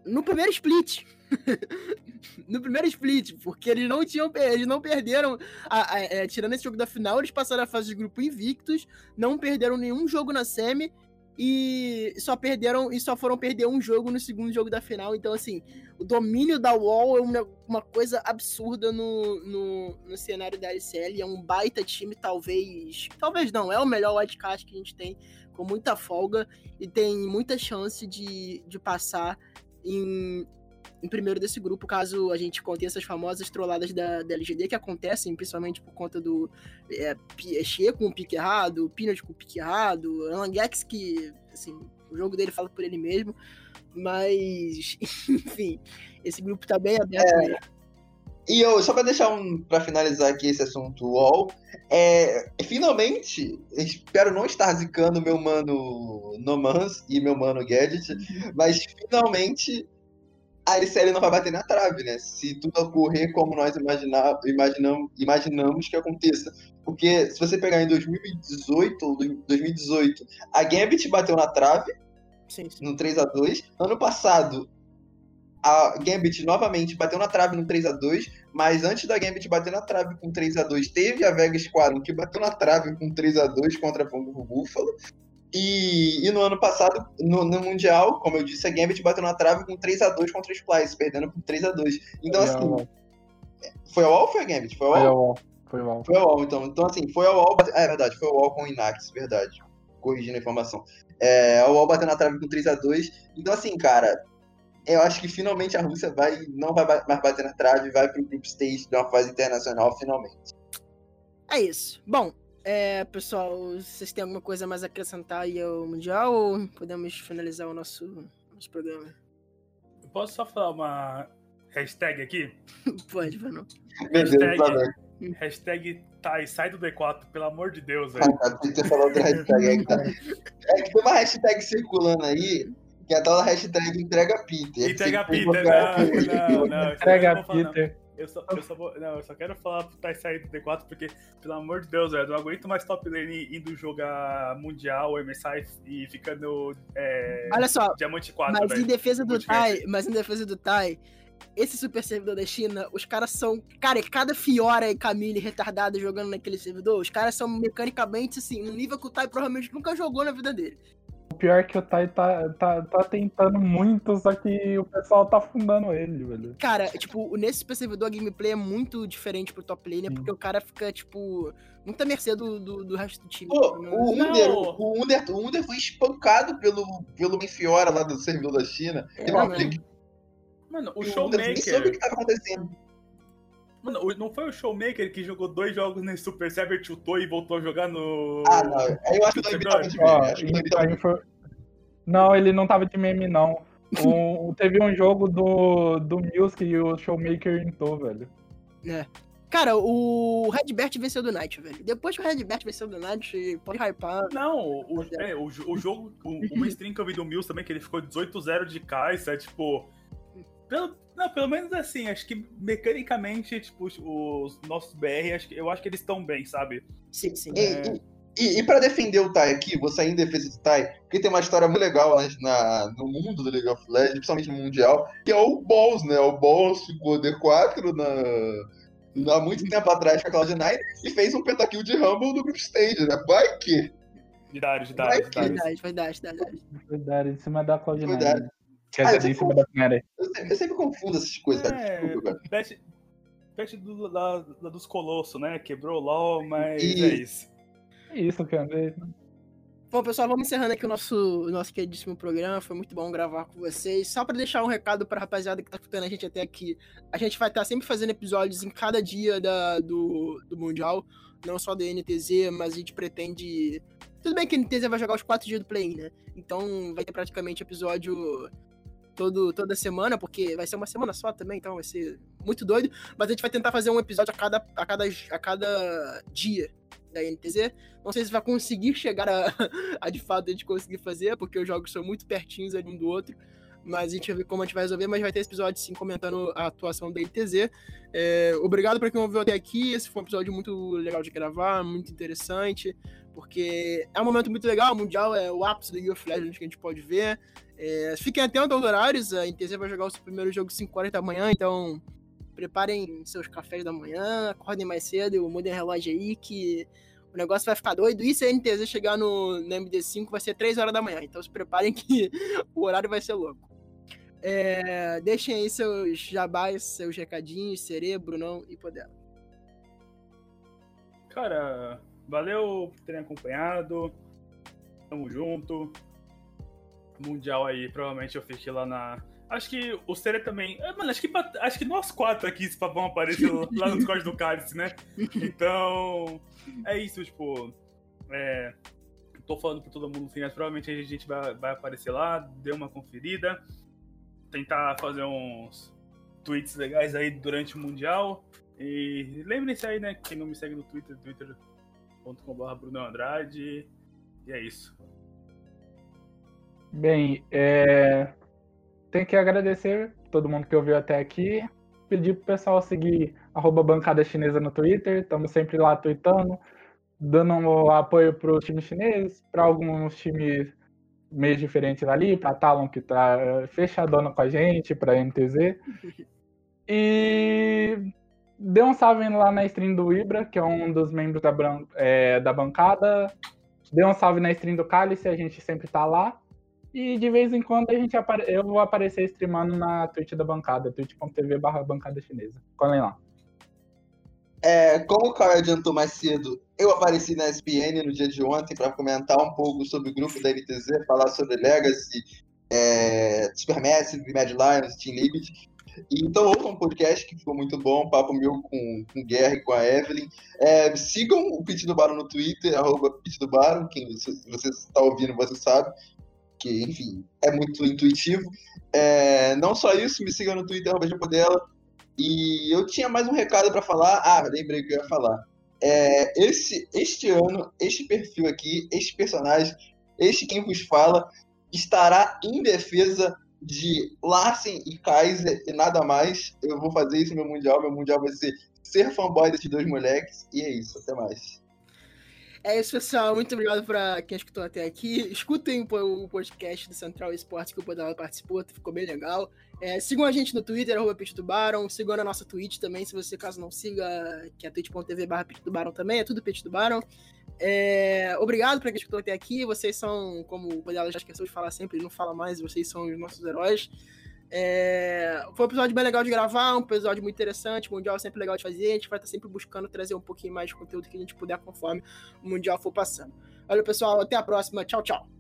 No primeiro split. no primeiro split, porque eles não tinham eles não perderam a, a, a, é, tirando esse jogo da final, eles passaram a fase de grupo invictos, não perderam nenhum jogo na semi e só perderam e só foram perder um jogo no segundo jogo da final. Então, assim, o domínio da Wall é uma, uma coisa absurda no, no, no, cenário da LCL. É um baita time, talvez. Talvez não, é o melhor wildcard que a gente tem, com muita folga e tem muita chance de, de passar em, em primeiro desse grupo, caso a gente conte essas famosas trolladas da, da LGD que acontecem, principalmente por conta do é, Xê com o pique errado, Peanut com o pique errado, Langex que, assim, o jogo dele fala por ele mesmo, mas, enfim, esse grupo tá bem aberto é. mesmo. E eu, só para deixar um. para finalizar aqui esse assunto UOL, é, finalmente, espero não estar zicando meu mano Nomans e meu mano Gadget, mas finalmente a LCL não vai bater na trave, né? Se tudo ocorrer como nós imaginar, imaginamos, imaginamos que aconteça. Porque se você pegar em 2018 ou 2018, a Gambit bateu na trave sim, sim. no 3 a 2 Ano passado, a Gambit novamente bateu na trave no 3 a 2 mas antes da Gambit bater na trave com 3 a 2 teve a Vegas Squadron que bateu na trave com 3 a 2 contra a Fungo Buffalo. E, e, no ano passado, no, no, Mundial, como eu disse, a Gambit bateu na trave com 3x2 contra o Splice, perdendo por 3x2. Então, foi assim. Foi a Wall ou foi a Gambit? Foi a Wall. Foi a Wall. Foi a Wall, então. Então, assim, foi a Wall. É, é verdade, foi a Wall com o Inax, verdade. Corrigindo a informação. É, a Wall bateu na trave com 3x2. Então, assim, cara, eu acho que finalmente a Rússia vai, não vai mais bater na trave, vai pro Group Stage de uma fase internacional, finalmente. É isso. Bom, é, pessoal, vocês têm alguma coisa mais a acrescentar aí ao Mundial ou podemos finalizar o nosso, nosso programa? Eu posso só falar uma hashtag aqui? Pode, mano. Hashtag, hashtag Thais, sai do D4, pelo amor de Deus, velho. Ah, tem que ter falado outra hashtag aí, tá? É que tem uma hashtag circulando aí, que é a tal hashtag entrega Peter. Entrega Peter, não, não, não. Entrega Peter. Eu só, eu só, vou, não, eu só quero falar pro Thais sair do D4, porque, pelo amor de Deus, velho, eu não aguento mais top lane indo jogar Mundial, MSI e ficando é, Olha só, Diamante 4, mas em defesa do Tai, mas em defesa do Tai, esse super servidor da China, os caras são. Cara, cada Fiora e Camille retardado jogando naquele servidor, os caras são mecanicamente assim, um nível que o Tai provavelmente nunca jogou na vida dele. O pior é que o Tai tá, tá, tá tentando muito, só que o pessoal tá afundando ele, velho. Cara, tipo, nesse Super Servidor a gameplay é muito diferente pro top laner, porque o cara fica, tipo, muito à mercê do, do, do resto do time. Pô, o Under, o, Under, o Under foi espancado pelo, pelo Minfiora lá do servidor da China. É, mano. mano, o, o Showmaker... Nem soube o que tava acontecendo. Mano, não foi o Showmaker que jogou dois jogos nesse Super Server, chutou e voltou a jogar no. Ah, não. Eu acho que o tava de meme. Ó, Não, ele não tava de meme, não. teve um jogo do, do Music e o Showmaker entrou, velho. É. Cara, o Redbert venceu do Knight, velho. Depois que o Redbert venceu do Knight, pode hypar. Não, o, é, o, o jogo, o, uma stream que eu vi do Mills também, que ele ficou 18-0 de Kai'Sa, tipo... Pelo, não, pelo menos assim, acho que mecanicamente, tipo, os, os nossos BR, acho que, eu acho que eles estão bem, sabe? Sim, sim. E, e, e para defender o Tai aqui, vou sair em defesa do Tai, porque tem uma história muito legal né, na, no mundo do League of Legends, principalmente no Mundial, que é o Balls, né? O Balls ficou D4 na, há muito tempo atrás com a Cloud9 e fez um pentakill de Rumble no Group Stage, né? Vai que. Verdade, verdade, verdade. Verdade, verdade, verdade. Verdade, em cima da Cloud9. Verdade. Quer Ah, da. Eu sempre, eu sempre confundo essas coisas. É, Desculpa. Pet, pet do, da, da dos Colossos, né? Quebrou o LOL, mas E- é isso. É Isso, cara. Bom, pessoal, vamos encerrando aqui o nosso, nosso queridíssimo programa. Foi muito bom gravar com vocês. Só para deixar um recado pra rapaziada que tá escutando a gente até aqui. A gente vai estar sempre fazendo episódios em cada dia da, do, do Mundial. Não só da NTZ, mas a gente pretende. Tudo bem que a NTZ vai jogar os quatro dias do play-in, né? Então vai ter praticamente episódio todo, toda semana, porque vai ser uma semana só também, então vai ser muito doido. Mas a gente vai tentar fazer um episódio a cada, a cada, a cada dia da NTZ. Não sei se vai conseguir chegar a, a de fato a gente conseguir fazer, porque os jogos são muito pertinhos ali um do outro. Mas a gente vai ver como a gente vai resolver, mas vai ter esse episódio sim comentando a atuação da NTZ. É, obrigado para quem ouviu até aqui. Esse foi um episódio muito legal de gravar, muito interessante, porque é um momento muito legal. O Mundial é o ápice do League of Legends que a gente pode ver. É, fiquem atentos aos horários. A NTZ vai jogar o seu primeiro jogo às 5 horas da manhã, então preparem seus cafés da manhã, acordem mais cedo, mudem o relógio aí que o negócio vai ficar doido. E se a NTZ chegar no, no MD5 vai ser 3 horas da manhã, então se preparem que o horário vai ser louco. É, deixem aí seus jabás, seus recadinhos, Cerebro, não e Podela. Cara, valeu por terem acompanhado. Tamo junto. Mundial aí, provavelmente eu fiquei lá na. Acho que o Sere também. Ah, Mano, acho que, acho que nós quatro aqui vão aparecer lá no Discord do Cálice, né? Então. É isso, tipo. É. Tô falando pra todo mundo assim, mas provavelmente a gente vai, vai aparecer lá, dê uma conferida. Tentar fazer uns tweets legais aí durante o Mundial. E lembrem-se aí, né? Quem não me segue no Twitter, twitter.com.br Bruno Andrade. E é isso. Bem, é... tem que agradecer todo mundo que ouviu até aqui. Pedir pro pessoal seguir arroba bancada chinesa no Twitter. Estamos sempre lá tweetando, dando um apoio pro time chinês, para alguns times meio diferentes ali, pra Talon que tá eh, fechadona com a gente, pra NTZ. E dê um salve lá na stream do Ibra, que é um dos membros da, eh, da bancada. Dê um salve na stream do Cálice, a gente sempre tá lá. E de vez em quando a gente apare- eu vou aparecer streamando na Twitch da bancada, twitch.tv barra bancada chinesa. Colhem lá. É, como o Caio adiantou mais cedo, eu apareci na SPN no dia de ontem para comentar um pouco sobre o grupo da NTZ, falar sobre Legacy, é, Supermassive, Mad Lions, Team. E, Então ouçam um podcast que ficou muito bom, papo meu com, com o Guerra e com a Evelyn. É, sigam o Pit do Baron no Twitter, arroba Pit do Baron, quem você está ouvindo, você sabe. Que, enfim, é muito intuitivo. É, não só isso, me sigam no Twitter, Japodela. E eu tinha mais um recado para falar. Ah, lembrei que eu ia falar. É, esse, este ano, este perfil aqui, este personagem, este quem vos fala, estará em defesa de Larsen e Kaiser e nada mais. Eu vou fazer isso no meu Mundial. Meu Mundial vai ser ser fanboy desses dois moleques. E é isso, até mais. É isso, pessoal. Muito obrigado pra quem escutou até aqui. Escutem o po- o podcast do Central Esportes que o Podala participou, ficou bem legal. É, sigam a gente no Twitter, arroba Pitch do Baron. Sigam na nossa Twitch também, se você caso não siga, que é twitch.tv barra Pitch do Baron também, é tudo Pitch do Baron. É, obrigado pra quem escutou até aqui. Vocês são, como o Podala já esqueceu de falar sempre, não fala mais, vocês são os nossos heróis. É, foi um episódio bem legal de gravar, um episódio muito interessante. Mundial é sempre legal de fazer. A gente vai estar sempre buscando trazer um pouquinho mais de conteúdo que a gente puder conforme o Mundial for passando. Valeu, pessoal. Até a próxima. Tchau, tchau.